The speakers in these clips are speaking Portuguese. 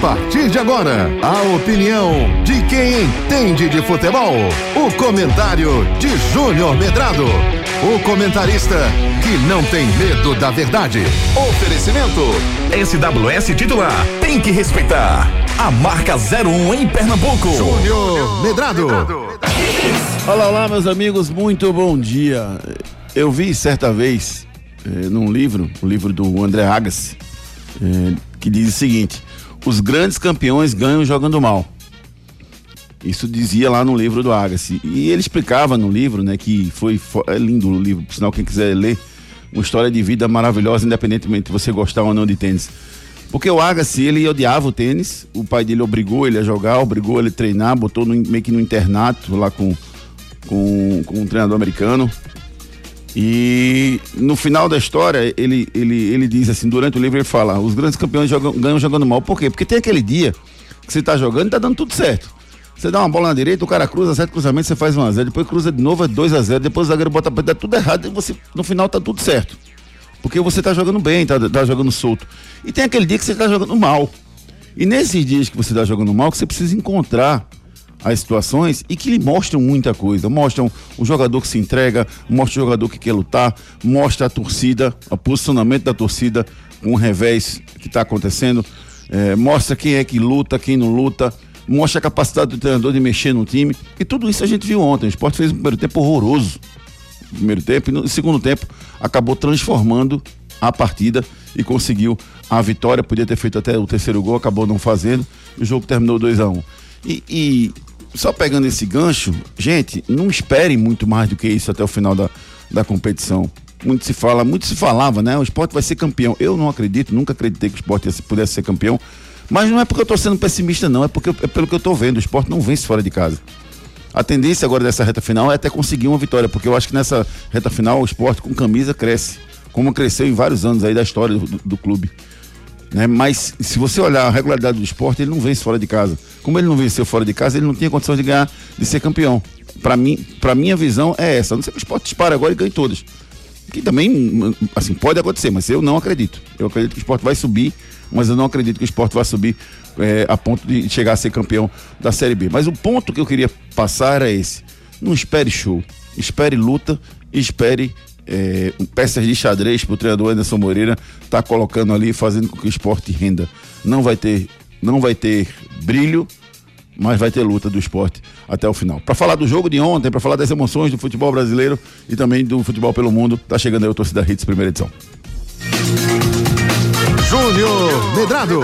partir de agora, a opinião de quem entende de futebol. O comentário de Júnior Medrado. O comentarista que não tem medo da verdade. Oferecimento. SWS titular. Tem que respeitar. A marca 01 em Pernambuco. Júnior Medrado. Olá, olá, meus amigos, muito bom dia. Eu vi certa vez eh, num livro, o um livro do André Agassi, eh, que diz o seguinte: os grandes campeões ganham jogando mal. Isso dizia lá no livro do Agassi. E ele explicava no livro, né, que foi, é lindo o livro, por sinal quem quiser ler, uma história de vida maravilhosa, independentemente de você gostar ou não de tênis. Porque o Agassi, ele odiava o tênis, o pai dele obrigou ele a jogar, obrigou ele a treinar, botou no, meio que no internato lá com, com, com um treinador americano. E no final da história, ele, ele, ele diz assim, durante o livro ele fala, os grandes campeões jogam, ganham jogando mal. Por quê? Porque tem aquele dia que você tá jogando e tá dando tudo certo. Você dá uma bola na direita, o cara cruza, sete cruzamentos, você faz 1 a 0 depois cruza de novo, é 2 a 0 depois o zagueiro bota pra dá tudo errado e você, no final tá tudo certo. Porque você tá jogando bem, tá, tá jogando solto. E tem aquele dia que você tá jogando mal. E nesses dias que você tá jogando mal, que você precisa encontrar as situações e que lhe mostram muita coisa. Mostram o jogador que se entrega, mostra o jogador que quer lutar, mostra a torcida, o posicionamento da torcida com o revés que está acontecendo, é, mostra quem é que luta, quem não luta, mostra a capacidade do treinador de mexer no time. E tudo isso a gente viu ontem. O esporte fez um primeiro tempo horroroso. Primeiro tempo, e no segundo tempo acabou transformando a partida e conseguiu a vitória. Podia ter feito até o terceiro gol, acabou não fazendo. O jogo terminou 2 a 1 um. E, e, só pegando esse gancho, gente, não espere muito mais do que isso até o final da, da competição. Muito se fala, muito se falava, né? O esporte vai ser campeão. Eu não acredito, nunca acreditei que o esporte pudesse ser campeão. Mas não é porque eu tô sendo pessimista, não. É porque é pelo que eu tô vendo. O esporte não vence fora de casa. A tendência agora dessa reta final é até conseguir uma vitória, porque eu acho que nessa reta final o esporte com camisa cresce, como cresceu em vários anos aí da história do, do clube. Né? Mas se você olhar a regularidade do esporte, ele não vence fora de casa. Como ele não venceu fora de casa, ele não tinha condição de ganhar, de ser campeão. Para mim, para minha visão é essa. Não sei que o esporte dispara agora e ganhe todas. Que também, assim, pode acontecer, mas eu não acredito. Eu acredito que o esporte vai subir, mas eu não acredito que o esporte vai subir é, a ponto de chegar a ser campeão da Série B. Mas o ponto que eu queria passar é esse. Não espere show. Espere luta, espere é, peças de xadrez para o treinador Anderson Moreira tá colocando ali, fazendo com que o esporte renda. Não vai ter, não vai ter brilho, mas vai ter luta do esporte até o final. Para falar do jogo de ontem, para falar das emoções do futebol brasileiro e também do futebol pelo mundo, tá chegando aí o Torcida Hits, primeira edição. Júnior Medrado.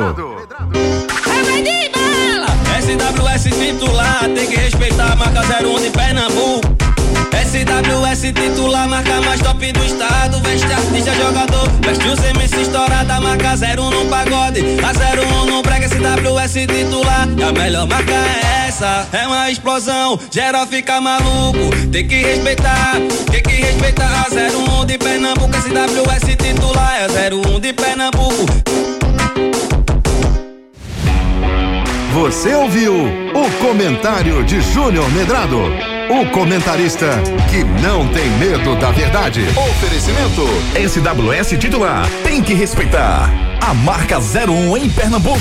SWS titular, tem que respeitar a marca 01 de Pernambuco. SWS titular, marca mais top do estado. Veste artista, jogador. Veste os MC estourada, marca 01 no pagode. A 01 brega, SWS titular. E a melhor marca é essa. É uma explosão, geral fica maluco. Tem que respeitar, tem que respeitar. A 01 de Pernambuco, SWS titular. É 01 de Pernambuco. Você ouviu o comentário de Júnior Medrado. O comentarista que não tem medo da verdade. Oferecimento. SWS titular. Tem que respeitar. A marca 01 em Pernambuco.